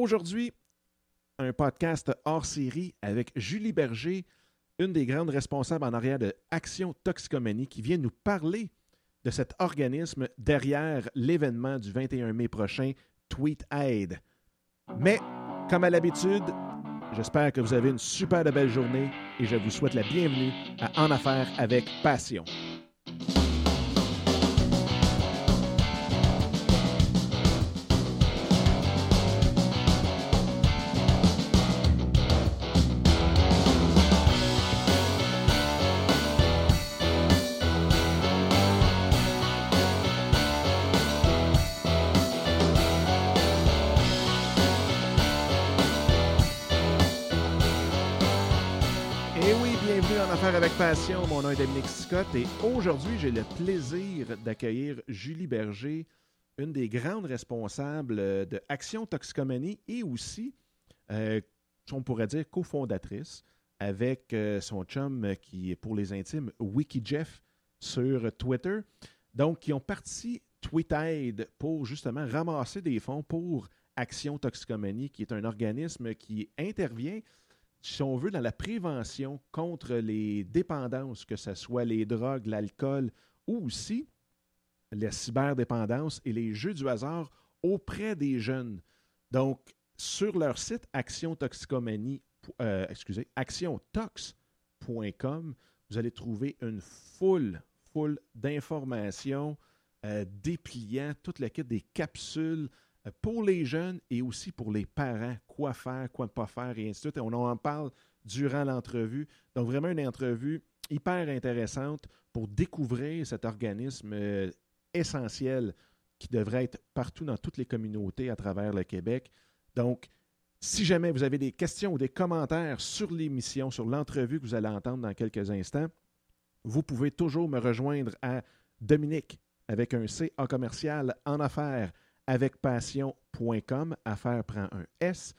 Aujourd'hui, un podcast hors série avec Julie Berger, une des grandes responsables en arrière de Action Toxicomanie, qui vient nous parler de cet organisme derrière l'événement du 21 mai prochain, Tweet Aid. Mais, comme à l'habitude, j'espère que vous avez une super belle journée et je vous souhaite la bienvenue à En Affaires avec Passion. Avec passion. Mon nom est Dominique Scott et aujourd'hui, j'ai le plaisir d'accueillir Julie Berger, une des grandes responsables de Action Toxicomanie et aussi, euh, on pourrait dire, cofondatrice avec euh, son chum qui est pour les intimes, WikiJeff, sur Twitter. Donc, qui ont parti TweetAid pour justement ramasser des fonds pour Action Toxicomanie, qui est un organisme qui intervient si on veut, dans la prévention contre les dépendances, que ce soit les drogues, l'alcool ou aussi la cyberdépendance et les jeux du hasard auprès des jeunes. Donc, sur leur site Action euh, actiontox.com, vous allez trouver une foule, foule d'informations euh, dépliant toute la kit des capsules, pour les jeunes et aussi pour les parents, quoi faire, quoi ne pas faire, et ainsi de suite. Et on en parle durant l'entrevue. Donc, vraiment une entrevue hyper intéressante pour découvrir cet organisme euh, essentiel qui devrait être partout dans toutes les communautés à travers le Québec. Donc, si jamais vous avez des questions ou des commentaires sur l'émission, sur l'entrevue que vous allez entendre dans quelques instants, vous pouvez toujours me rejoindre à Dominique avec un C en commercial en affaires avec passion.com, affaire prend un S,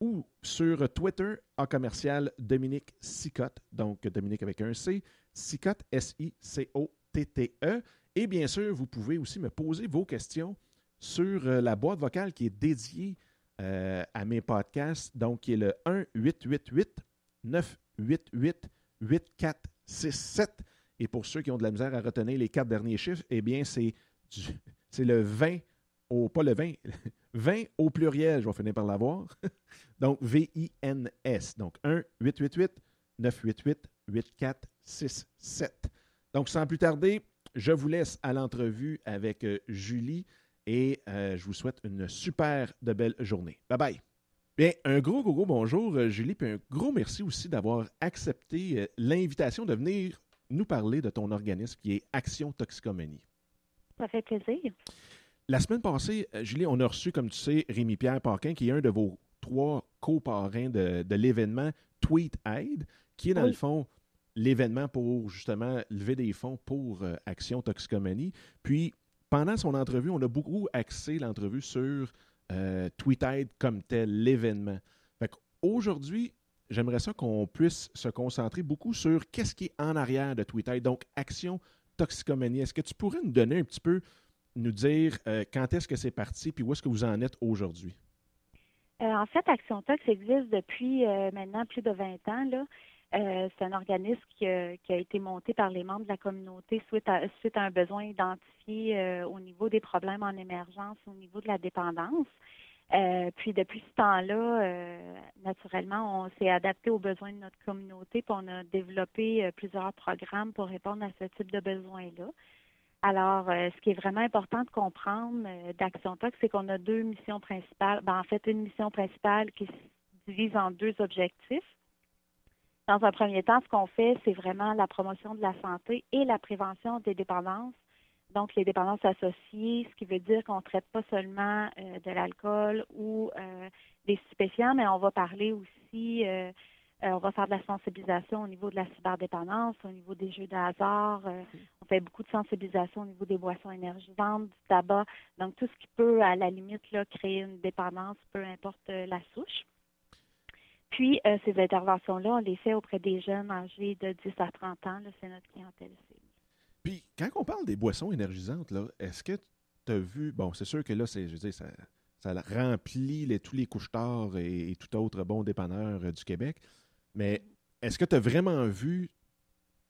ou sur Twitter en commercial Dominique Sicotte, donc Dominique avec un C, Sicotte, S-I-C-O-T-T-E. Et bien sûr, vous pouvez aussi me poser vos questions sur euh, la boîte vocale qui est dédiée euh, à mes podcasts, donc qui est le 1-888-988-8467. Et pour ceux qui ont de la misère à retenir les quatre derniers chiffres, eh bien, c'est le 20 au, pas le 20, 20 au pluriel, je vais finir par l'avoir. Donc, V-I-N-S. Donc, 1-888-988-8467. Donc, sans plus tarder, je vous laisse à l'entrevue avec euh, Julie et euh, je vous souhaite une super de belle journée. Bye bye. Bien, un gros, gros, gros bonjour, euh, Julie, puis un gros merci aussi d'avoir accepté l'invitation de venir nous parler de ton organisme qui est Action Toxicomanie. Ça fait plaisir. La semaine passée, euh, Julie, on a reçu, comme tu sais, Rémi-Pierre Parquin, qui est un de vos trois coparrains de, de l'événement Tweet Aid, qui est dans le fond l'événement pour justement lever des fonds pour euh, Action Toxicomanie. Puis, pendant son entrevue, on a beaucoup axé l'entrevue sur euh, Tweet Aid comme tel, l'événement. Aujourd'hui, j'aimerais ça qu'on puisse se concentrer beaucoup sur qu'est-ce qui est en arrière de Tweet Aid, donc Action Toxicomanie. Est-ce que tu pourrais nous donner un petit peu nous dire euh, quand est-ce que c'est parti, puis où est-ce que vous en êtes aujourd'hui? Euh, en fait, Action Tox existe depuis euh, maintenant plus de 20 ans. Là. c'est un organisme qui, a été monté par les membres de la communauté suite à, suite à un besoin identifié au niveau des problèmes en émergence, au niveau de la dépendance. puis depuis ce temps-là, naturellement, on s'est adapté aux besoins de notre communauté, puis on a développé plusieurs programmes pour répondre à ce type de besoins-là. Alors, euh, ce qui est vraiment important de comprendre euh, d'Action Tox, c'est qu'on a deux missions principales. Ben, en fait, une mission principale qui se divise en deux objectifs. Dans un premier temps, ce qu'on fait, c'est vraiment la promotion de la santé et la prévention des dépendances. Donc, les dépendances associées, ce qui veut dire qu'on ne traite pas seulement euh, de l'alcool ou des stupéfiants, mais on va parler aussi on va faire de la sensibilisation au niveau de la cyberdépendance, au niveau des jeux de hasard. Euh, on fait beaucoup de sensibilisation au niveau des boissons énergisantes, du tabac. Donc, tout ce qui peut, à la limite, là, créer une dépendance, peu importe euh, la souche. Puis, ces interventions-là, on les fait auprès des jeunes âgés de 10 à 30 ans. C'est notre clientèle Puis, quand on parle des boissons énergisantes, est-ce que tu as vu, bon, c'est sûr que là, c'est, je veux dire, ça remplit tous les couches-tard et, tout autre bon dépanneur euh, du Québec. Mais est-ce que tu as vraiment vu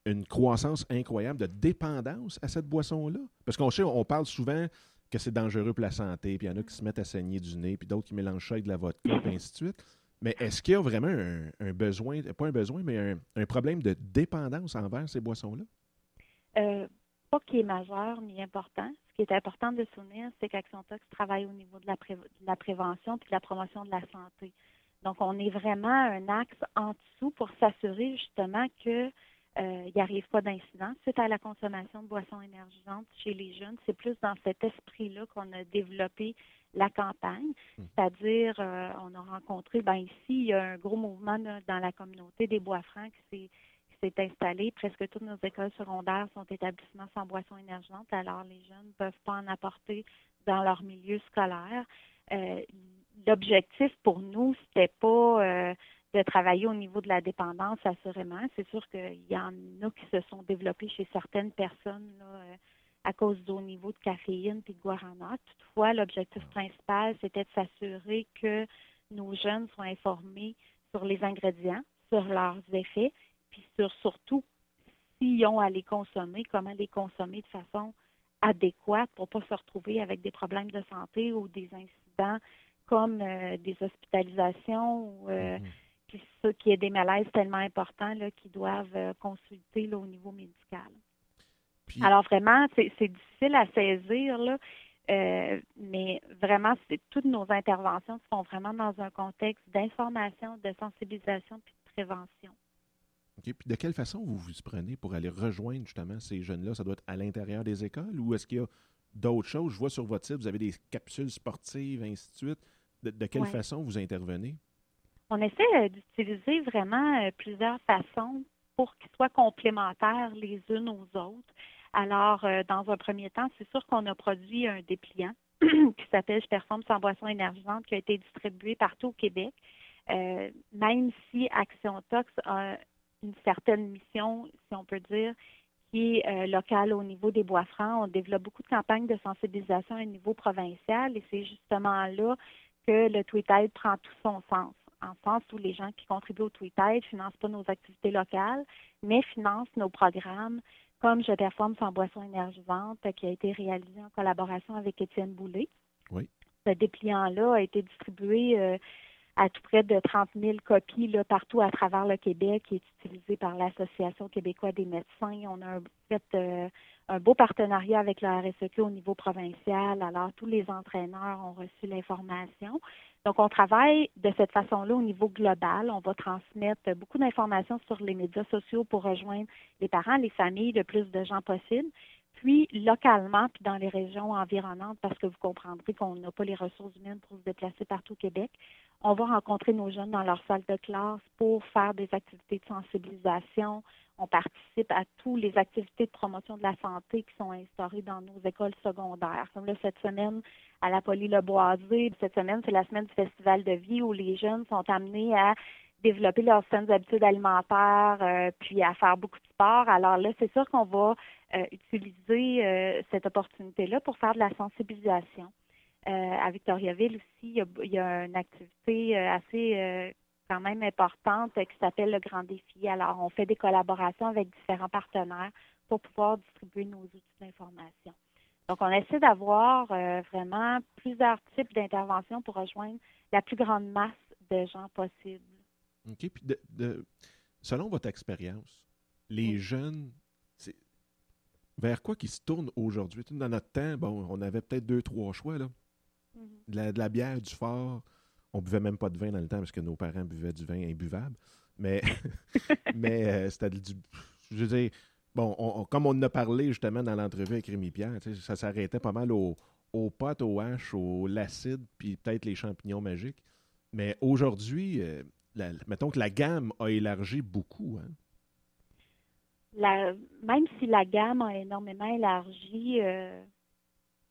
une croissance incroyable de dépendance à cette boisson-là? Parce qu'on sait, on parle souvent que c'est dangereux pour la santé, puis il y en a qui se mettent à saigner du nez, puis d'autres qui mélangent ça avec de la vodka, et ainsi de suite. Mais est-ce qu'il y a vraiment un, besoin, pas un besoin, mais un, problème de dépendance envers ces boissons-là? Euh, pas qui est majeur ni important. Ce qui est important de souvenir, c'est qu'Action Tox travaille au niveau de la, la prévention puis de la promotion de la santé. Donc, on est vraiment un axe en dessous pour s'assurer justement que euh, il n'y arrive pas d'incident suite à la consommation de boissons énergisantes chez les jeunes. C'est plus dans cet esprit-là qu'on a développé la campagne, hmm. c'est-à-dire euh, on a rencontré, ben ici, il y a un gros mouvement dans la communauté des bois francs qui s'est installé. Presque toutes nos écoles secondaires sont établissements sans boissons énergisantes, alors les jeunes ne peuvent pas en apporter dans leur milieu scolaire. Euh, l'objectif pour nous, c'était pas de travailler au niveau de la dépendance, assurément. C'est sûr qu'il y en a qui se sont développés chez certaines personnes euh, à cause du haut niveau de caféine et de guarana. Toutefois, l'objectif principal, c'était de s'assurer que nos jeunes soient informés sur les ingrédients, sur leurs effets, puis sur surtout s'ils ont à les consommer, comment les consommer de façon adéquate pour ne pas se retrouver avec des problèmes de santé ou des incidents comme euh, des hospitalisations ou euh, mm-hmm puis ça, qui est des malaises tellement importants là, qui doivent euh, consulter au niveau médical. Alors vraiment, c'est difficile à saisir, là, euh, mais vraiment, toutes nos interventions se font vraiment dans un contexte d'information, de sensibilisation puis de prévention. OK. Puis de quelle façon vous vous prenez pour aller rejoindre justement ces jeunes-là? Ça doit être à l'intérieur des écoles ou est-ce qu'il y a d'autres choses? Je vois sur votre site, vous avez des capsules sportives, ainsi de suite. De, quelle façon vous intervenez? on essaie euh, d'utiliser vraiment euh, plusieurs façons pour qu'ils soient complémentaires les unes aux autres. Alors, euh, dans un premier temps, c'est sûr qu'on a produit un dépliant qui s'appelle Je performe sans boisson énergisante qui a été distribué partout au Québec. même si Action Tox a une certaine mission, si on peut dire, qui est locale au niveau des bois francs. On développe beaucoup de campagnes de sensibilisation au niveau provincial et c'est justement là que le Tweetail prend tout son sens en sens où les gens qui contribuent au Twitter ne financent pas nos activités locales, mais financent nos programmes comme Je performe sans boisson énergisante, qui a été réalisé en collaboration avec Étienne Boulay. Oui. Ce dépliant-là a été distribué euh, à tout près de 30 000 copies là, partout à travers le Québec, qui est utilisé par l'Association québécoise des médecins. On a fait euh, un beau partenariat avec la RSEQ au niveau provincial. Alors, tous les entraîneurs ont reçu l'information. Donc, on travaille de cette façon-là au niveau global. On va transmettre beaucoup d'informations sur les médias sociaux pour rejoindre les parents, les familles, le plus de gens possible. Puis, localement, puis dans les régions environnantes, parce que vous comprendrez qu'on n'a pas les ressources humaines pour se déplacer partout au Québec, on va rencontrer nos jeunes dans leur salle de classe pour faire des activités de sensibilisation. On participe à toutes les activités de promotion de la santé qui sont instaurées dans nos écoles secondaires. Comme là, cette semaine, à la Poly-Le-Boisé, cette semaine, c'est la semaine du Festival de vie où les jeunes sont amenés à développer leurs saines habitudes alimentaires, euh, puis à faire beaucoup de sport. Alors là, c'est sûr qu'on va utiliser euh, cette opportunité-là pour faire de la sensibilisation. à Victoriaville aussi, il y a, une activité assez quand même importante qui s'appelle le Grand Défi. Alors, on fait des collaborations avec différents partenaires pour pouvoir distribuer nos outils d'information. Donc, on essaie d'avoir vraiment plusieurs types d'interventions pour rejoindre la plus grande masse de gens possible. OK. Puis de, selon votre expérience, les jeunes, vers quoi qu'ils se tournent aujourd'hui? Dans notre temps, bon, on avait peut-être deux, trois choix. Là. Mm-hmm. de, la, bière, du fort. On buvait même pas de vin dans le temps parce que nos parents buvaient du vin imbuvable. Mais, mais euh, c'était du. Je veux dire, bon, comme on en a parlé justement dans l'entrevue avec Rémi Pierre, ça s'arrêtait pas mal au, au pot, au hache, au l'acide, puis peut-être les champignons magiques. Mais aujourd'hui, euh, mettons que la gamme a élargi beaucoup. Hein? Même si la gamme a énormément élargi, euh,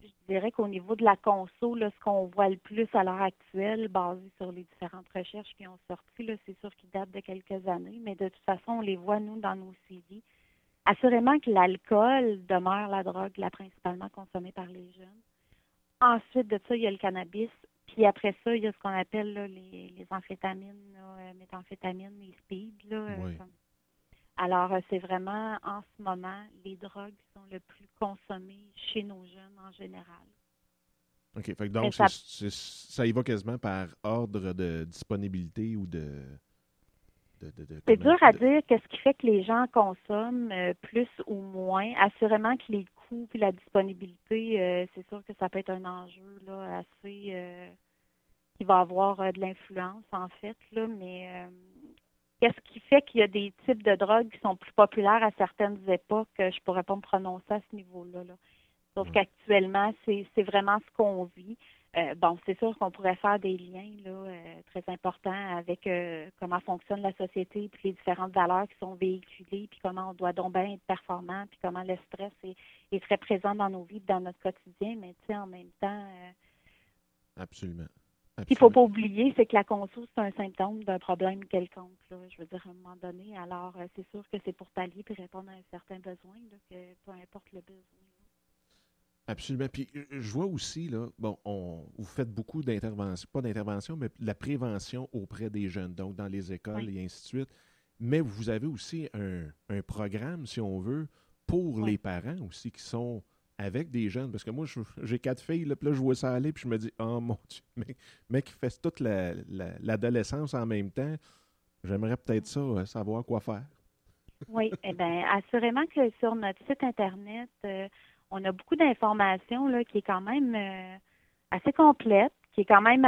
je dirais qu'au niveau de la conso, ce qu'on voit le plus à l'heure actuelle, basé sur les différentes recherches qui ont sorti, c'est sûr qu'ils datent de quelques années, mais de toute façon, on les voit, nous, dans nos CV. Assurément que l'alcool demeure la drogue la principalement consommée par les jeunes. Ensuite de ça, il y a le cannabis, Puis après ça, il y a ce qu'on appelle les, les, amphétamines, là, méthamphétamines, les speed. Là, Alors, c'est vraiment en ce moment les drogues qui sont le plus consommées chez nos jeunes en général. OK. donc, ça... ça... y va quasiment par ordre de disponibilité ou de. c'est dur à dire qu'est-ce qui fait que les gens consomment euh, plus ou moins. Assurément que les coûts et la disponibilité, euh, c'est sûr que ça peut être un enjeu là, assez euh, qui va avoir de l'influence en fait. Là, mais qu'est-ce qui fait qu'il y a des types de drogues qui sont plus populaires à certaines époques? Je pourrais pas me prononcer à ce niveau-là. Là. Sauf mm. qu'actuellement, c'est vraiment ce qu'on vit. Euh, bon, c'est sûr qu'on pourrait faire des liens là, euh, très importants avec euh, comment fonctionne la société, puis les différentes valeurs qui sont véhiculées, puis comment on doit donc bien être performant, puis comment le stress est, très présent dans nos vies, dans notre quotidien, mais tu sais, en même temps. Absolument. Qu'il ne faut pas oublier, c'est que la conso, c'est un symptôme d'un problème quelconque. Là, je veux dire, à un moment donné. Alors, c'est sûr que c'est pour pallier et répondre à un certain besoin, là, que peu importe le besoin. Absolument. Puis euh, je vois aussi, là, bon, on, vous faites beaucoup d'interventions, pas d'intervention, mais la prévention auprès des jeunes, donc dans les écoles et ainsi de suite. Mais vous avez aussi un, programme, si on veut, pour les parents aussi qui sont avec des jeunes. Parce que moi, j'ai quatre filles, là, puis là, je vois ça aller, puis je me dis, oh mon Dieu, mais qui fait toute l'adolescence en même temps, j'aimerais peut-être ça, euh, savoir quoi faire. Oui, eh bien, assurément que sur notre site Internet, euh, on a beaucoup d'informations qui est quand même euh, assez complète, qui est quand même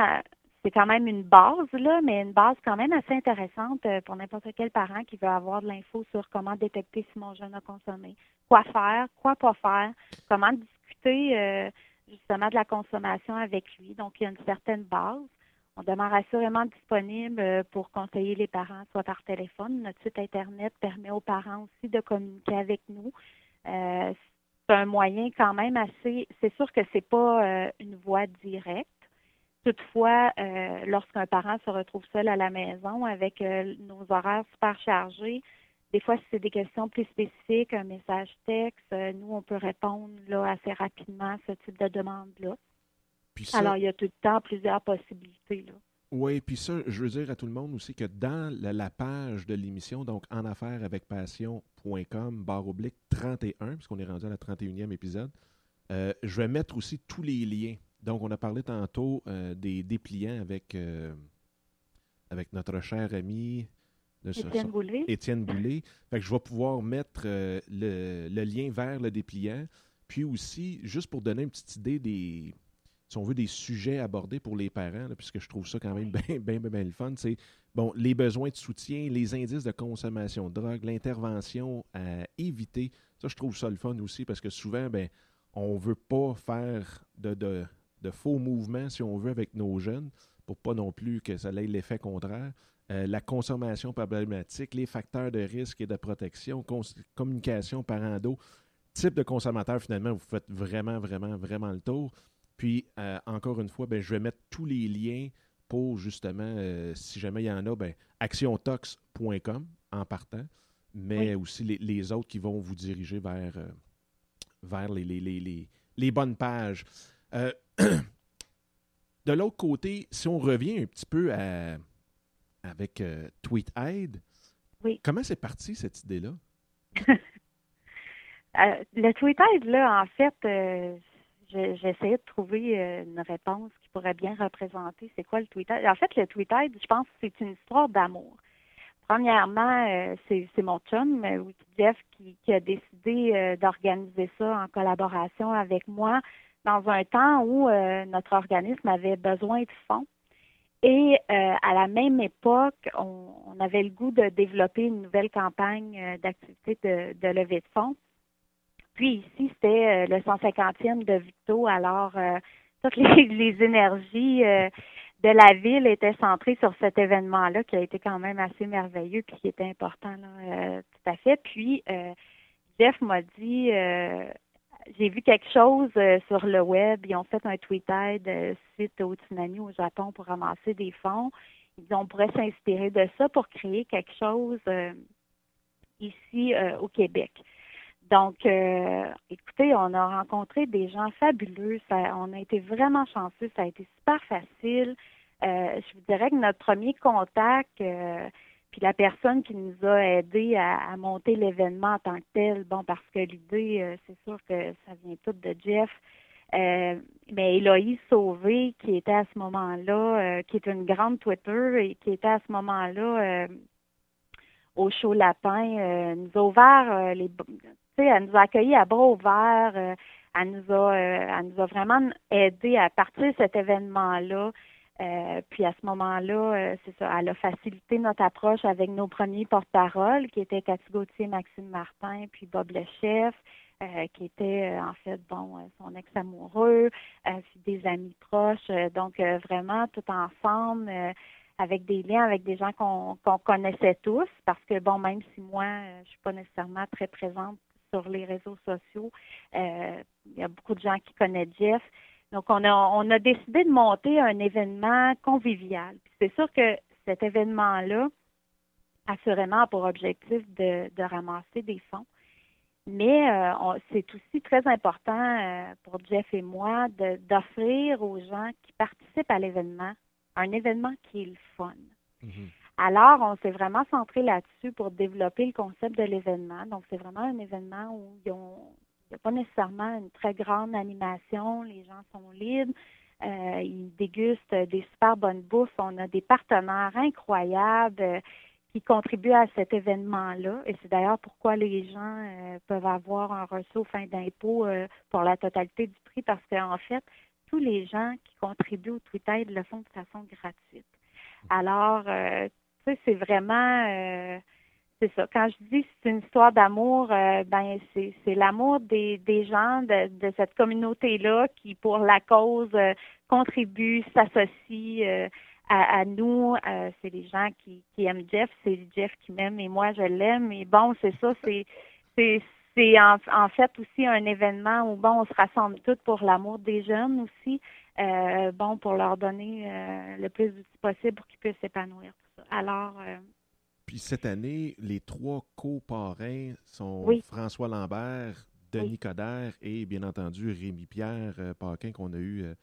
c'est quand même une base là, mais une base quand même assez intéressante euh, pour n'importe quel parent qui veut avoir de l'info sur comment détecter si mon jeune a consommé, quoi faire, quoi pas faire, comment discuter justement de la consommation avec lui. Donc il y a une certaine base. On demeure assurément disponible pour conseiller les parents, soit par téléphone. Notre site Internet permet aux parents aussi de communiquer avec nous. Euh, un moyen quand même assez. C'est sûr que c'est pas euh, une voie directe. Toutefois, euh, lorsqu'un parent se retrouve seul à la maison avec euh, nos horaires super chargés, des fois, si c'est des questions plus spécifiques, un message texte, nous, on peut répondre là, assez rapidement à ce type de demande-là. Alors, il y a tout le temps plusieurs possibilités. Là. Oui, puis ça, je veux dire à tout le monde aussi que dans la, page de l'émission, donc en affaires avec passion.com, barre oblique 31, puisqu'on est rendu à la 31e épisode, euh, je vais mettre aussi tous les liens. Donc, on a parlé tantôt euh, des dépliants avec, euh, avec notre cher ami Étienne Boulay. Étienne Boulay. Fait que je vais pouvoir mettre le, le lien vers le dépliant. Puis aussi, juste pour donner une petite idée des, si on veut, des sujets abordés pour les parents, puisque je trouve ça quand même bien, bien, bien, le fun, c'est bon, les besoins de soutien, les indices de consommation de drogue, l'intervention à éviter. Ça, je trouve ça le fun aussi, parce que souvent, ben, on ne veut pas faire de, de, faux mouvements, si on veut, avec nos jeunes, pour pas non plus que ça ait l'effet contraire. Euh, la consommation problématique, les facteurs de risque et de protection, communication parent-d'eau, type de consommateur, finalement, vous faites vraiment, vraiment, vraiment le tour. Puis, euh, encore une fois, ben, je vais mettre tous les liens pour justement, euh, si jamais il y en a, ben, actiontox.com en partant, mais aussi les, autres qui vont vous diriger vers, vers les, les, les, bonnes pages. de l'autre côté, si on revient un petit peu à, avec TweetAid, oui. comment c'est parti cette idée-là? le TweetAid, là, en fait, j'essayais de trouver euh, une réponse qui pourrait bien représenter c'est quoi le tweet En fait, le tweet je pense que c'est une histoire d'amour. Premièrement, euh, c'est mon chum, euh, Jeff, qui, qui, a décidé d'organiser ça en collaboration avec moi dans un temps où notre organisme avait besoin de fonds. Et à la même époque, on, on, avait le goût de développer une nouvelle campagne d'activité de, de levée de fonds puis ici, c'était euh, le 150e de Victo. Alors, euh, toutes les, énergies euh, de la ville étaient centrées sur cet événement-là qui a été quand même assez merveilleux puis qui était important là, tout à fait. Puis, Jeff m'a dit, j'ai vu quelque chose sur le web. Ils ont fait un tweet aid suite au tsunami au Japon pour ramasser des fonds. Ils dit, on pourrait s'inspirer de ça pour créer quelque chose ici au Québec. Donc, euh, écoutez, on a rencontré des gens fabuleux. On a été vraiment chanceux. Ça a été super facile. Euh, je vous dirais que notre premier contact, euh, puis la personne qui nous a aidé à, monter l'événement en tant que tel, bon, parce que l'idée, c'est sûr que ça vient tout de Jeff. mais Héloïse Sauvé, qui était à ce moment-là, qui est une grande Twitter et qui était à ce moment-là au show Lapin, nous a ouvert les elle nous a accueillis à bras ouverts. Euh, elle nous a, euh, elle nous a vraiment aidé à partir de cet événement-là. Euh, puis à ce moment-là, c'est ça, elle a facilité notre approche avec nos premiers porte-parole, qui étaient Cathy Gauthier, Maxime Martin, puis Bob le chef, qui était en fait bon son ex-amoureux, des amis proches. donc vraiment tout ensemble avec des liens avec des gens qu'on connaissait tous, parce que bon, même si moi, je suis pas nécessairement très présente sur les réseaux sociaux. Euh, il y a beaucoup de gens qui connaissent Jeff. Donc, on a, on a décidé de monter un événement convivial. c'est sûr que cet événement-là, assurément, a pour objectif de, ramasser des fonds. Mais euh, c'est aussi très important euh, pour Jeff et moi d'offrir aux gens qui participent à l'événement un événement qui est le fun. Mm-hmm. Alors, on s'est vraiment centré là-dessus pour développer le concept de l'événement. Donc, c'est vraiment un événement où il n'y a pas nécessairement une très grande animation, les gens sont libres, euh, ils dégustent des super bonnes bouffes, on a des partenaires incroyables euh, qui contribuent à cet événement-là. Et c'est d'ailleurs pourquoi les gens euh, peuvent avoir un ressaut fin d'impôt pour la totalité du prix, parce qu'en fait, tous les gens qui contribuent au Twitter le font de façon gratuite. Alors, c'est vraiment c'est ça. Quand je dis c'est une histoire d'amour, euh, ben c'est, l'amour des, des gens de, de cette communauté-là qui, pour la cause, euh, contribuent, s'associent à, nous. c'est les gens qui, aiment Jeff, c'est Jeff qui m'aime et moi je l'aime. Et bon, c'est ça, c'est c'est c'est en, en, fait aussi un événement où bon on se rassemble tous pour l'amour des jeunes aussi. bon, pour leur donner le plus d'outils possible pour qu'ils puissent s'épanouir. Alors. Puis cette année, les trois coparrains sont François Lambert, Denis Coderre et bien entendu Rémi-Pierre euh, Paquin qu'on a eu euh,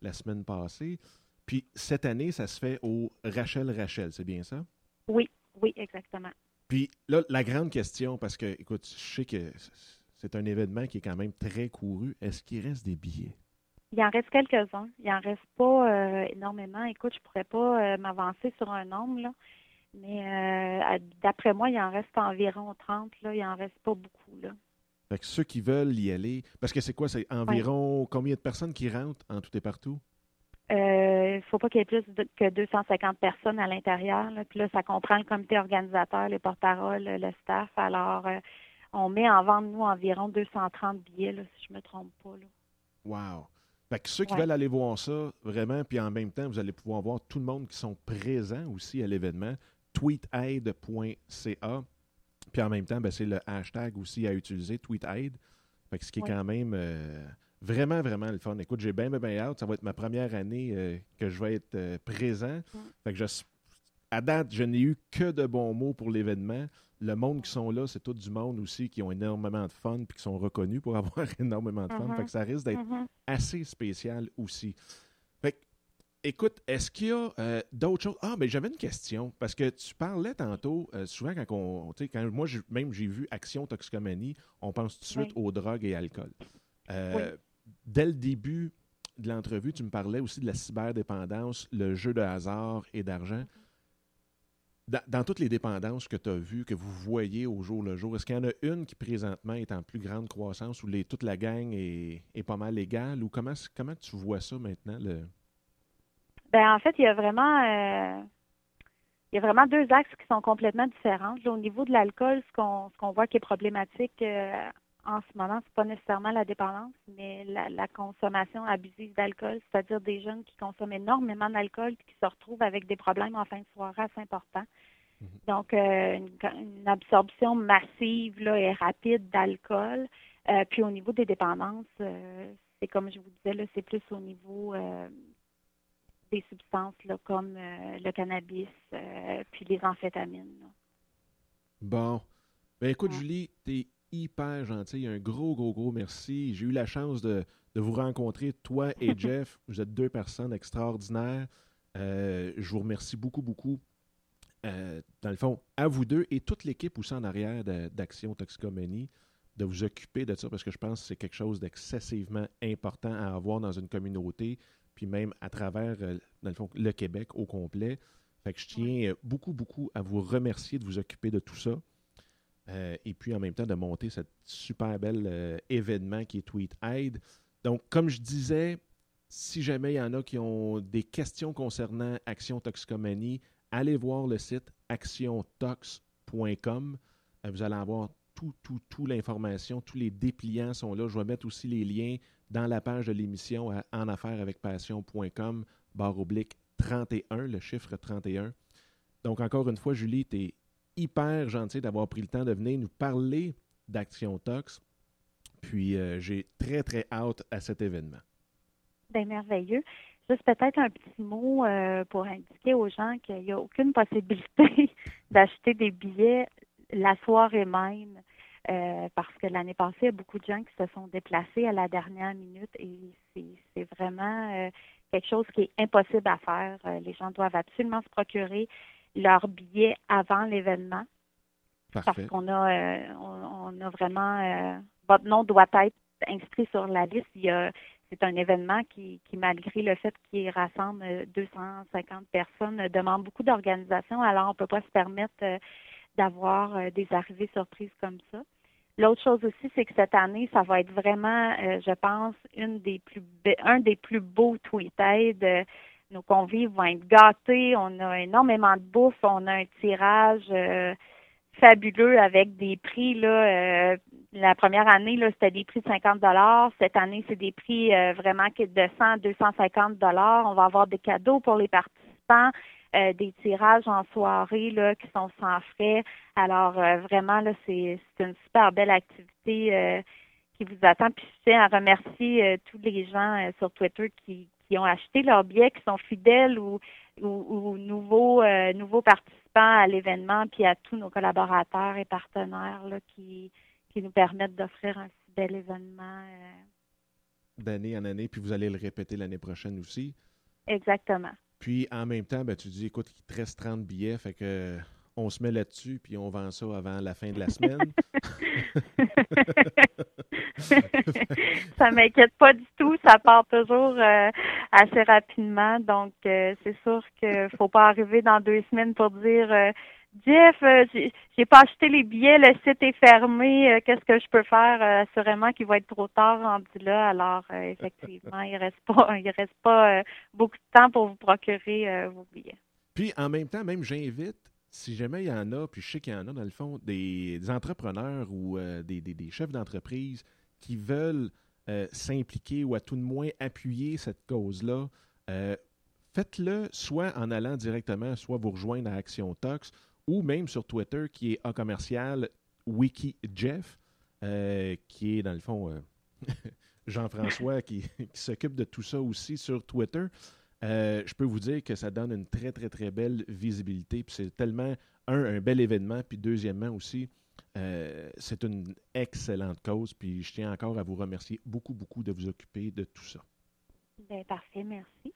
la semaine passée. Puis cette année, ça se fait au Rachel Rachel, c'est bien ça? Oui, oui, exactement. Puis là, la grande question, parce que, écoute, je sais que c'est un événement qui est quand même très couru. Est-ce qu'il reste des billets? Il en reste quelques-uns. Il en reste pas euh, énormément. Écoute, je pourrais pas euh, m'avancer sur un nombre, là. Mais euh, d'après moi, il en reste environ 30. Là. Il en reste pas beaucoup. Là. Fait que ceux qui veulent y aller, parce que c'est quoi? C'est environ combien de personnes qui rentrent en tout et partout? Il ne faut pas qu'il y ait plus que 250 personnes à l'intérieur. Puis là, ça comprend le comité organisateur, les porte-paroles, le staff. Alors, on met en vente, nous, environ 230 billets, là, si je ne me trompe pas. Là. Wow! Fait que ceux qui veulent aller voir ça, vraiment, puis en même temps, vous allez pouvoir voir tout le monde qui sont présents aussi à l'événement, tweetaid.ca. Puis en même temps, ben, c'est le hashtag aussi à utiliser, tweetaid. Fait que ce qui est quand même euh, vraiment, vraiment le fun. Écoute, j'ai bien, bien, bien hâte. Ça va être ma première année euh, que je vais être euh, présent. Fait que je, à date, je n'ai eu que de bons mots pour l'événement le monde qui sont là, c'est tout du monde aussi qui ont énormément de fun puis qui sont reconnus pour avoir énormément de fun. Fait que ça risque d'être mm-hmm. assez spécial aussi. Écoute, est-ce qu'il y a euh, d'autres choses? Ah, mais j'avais une question parce que tu parlais tantôt, euh, souvent quand on. Quand moi, même j'ai vu Action Toxicomanie, on pense tout de suite aux drogues et alcool. Euh, dès le début de l'entrevue, tu me parlais aussi de la cyberdépendance, le jeu de hasard et d'argent. Dans, toutes les dépendances que tu as vues, que vous voyez au jour le jour, est-ce qu'il y en a une qui présentement est en plus grande croissance où les, toute la gang est, pas mal égale ou comment, comment tu vois ça maintenant? Le... Ben, en fait, il y a vraiment euh, il y a vraiment deux axes qui sont complètement différents. au niveau de l'alcool, ce qu'on ce qu'on voit qui est problématique euh, en ce moment, c'est pas nécessairement la dépendance, mais la, la consommation abusive d'alcool, c'est-à-dire des jeunes qui consomment énormément d'alcool et qui se retrouvent avec des problèmes en fin de soirée assez importants. Mhm. Donc, euh, une, absorption massive là, et rapide d'alcool. Puis au niveau des dépendances, c'est comme je vous disais, là, c'est plus au niveau des substances là, comme le cannabis puis les amphétamines. Bon. Ben écoute, Julie, tu es hyper gentil. Un gros, gros, gros merci. J'ai eu la chance de, vous rencontrer, toi et Jeff. Vous êtes deux personnes extraordinaires. Euh, je vous remercie beaucoup, beaucoup. Euh, dans le fond, à vous deux et toute l'équipe aussi en arrière d'Action Toxicomanie, de vous occuper de ça parce que je pense que c'est quelque chose d'excessivement important à avoir dans une communauté, puis même à travers, euh, dans le fond, le Québec au complet. Fait que je tiens beaucoup, beaucoup à vous remercier de vous occuper de tout ça. Euh, et puis en même temps de monter ce super bel euh, événement qui est Tweet Aid. Donc, comme je disais, si jamais il y en a qui ont des questions concernant Action Toxicomanie, allez voir le site actiontox.com. Euh, vous allez avoir tout, tout, tout l'information, tous les dépliants sont là. Je vais mettre aussi les liens dans la page de l'émission à passion.com barre oblique 31, le chiffre 31. Donc, encore une fois, Julie, tu es hyper gentil d'avoir pris le temps de venir nous parler d'Action Tox. Puis euh, j'ai très, très hâte à cet événement. Bien, merveilleux. Juste peut-être un petit mot euh, pour indiquer aux gens qu'il n'y a aucune possibilité d'acheter des billets la soirée même. Euh, parce que l'année passée, il y a beaucoup de gens qui se sont déplacés à la dernière minute et c'est vraiment quelque chose qui est impossible à faire. les gens doivent absolument se procurer leur billet avant l'événement. Parce qu'on a, euh, on, a vraiment, euh, votre nom doit être inscrit sur la liste. c'est un événement qui, malgré le fait qu'il rassemble 250 personnes, demande beaucoup d'organisation. Alors, on ne peut pas se permettre euh, d'avoir des arrivées surprises comme ça. L'autre chose aussi, c'est que cette année, ça va être vraiment, je pense, un des plus beaux tweet nos convives vont être gâtés. On a énormément de bouffe. On a un tirage euh, fabuleux avec des prix. Là, euh, la première année, c'était des prix de 50 Cette année, c'est des prix euh, vraiment de 100 à 250 On va avoir des cadeaux pour les participants. Des tirages en soirée là, qui sont sans frais. Alors vraiment, là, c'est une super belle activité qui vous attend. Puis je tiens à remercier tous les gens sur Twitter qui, qui ont acheté leurs billets, qui sont fidèles ou, ou, nouveaux, euh, nouveaux participants à l'événement, puis à tous nos collaborateurs et partenaires là, qui, qui nous permettent d'offrir un si bel événement. Euh. D'année en année, puis vous allez le répéter l'année prochaine aussi. Exactement. Puis en même temps, ben, tu dis, écoute, il te reste 30 billets, fait que on se met là-dessus, puis on vend ça avant la fin de la semaine. ça m'inquiète pas du tout. Ça part toujours euh, assez rapidement. Donc, euh, c'est sûr qu'il faut pas arriver dans deux semaines pour dire euh, Jeff, j'ai pas acheté les billets, le site est fermé, qu'est-ce que je peux faire? assurément qu'il va être trop tard rendu là. Alors, effectivement, il reste pas il reste pas beaucoup de temps pour vous procurer vos billets. Puis en même temps, même j'invite si jamais il y en a, puis je sais qu'il y en a dans le fond, des, entrepreneurs ou euh, des, chefs d'entreprise qui veulent euh, s'impliquer ou à tout de moins appuyer cette cause-là, euh, faites-le soit en allant directement, soit vous rejoindre à Action Tox, ou même sur Twitter qui est en commercial WikiJeff, qui est dans le fond Jean-François qui s'occupe de tout ça aussi sur Twitter. Euh, je peux vous dire que ça donne une très, très, très belle visibilité. Puis c'est tellement, un, un bel événement, puis deuxièmement aussi, euh, c'est une excellente cause. Puis je tiens encore à vous remercier beaucoup, beaucoup de vous occuper de tout ça. Bien, parfait, merci.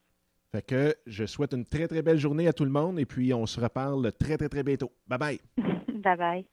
Fait que je souhaite une très, très belle journée à tout le monde et puis on se reparle très, très, très bientôt. Bye bye. bye bye.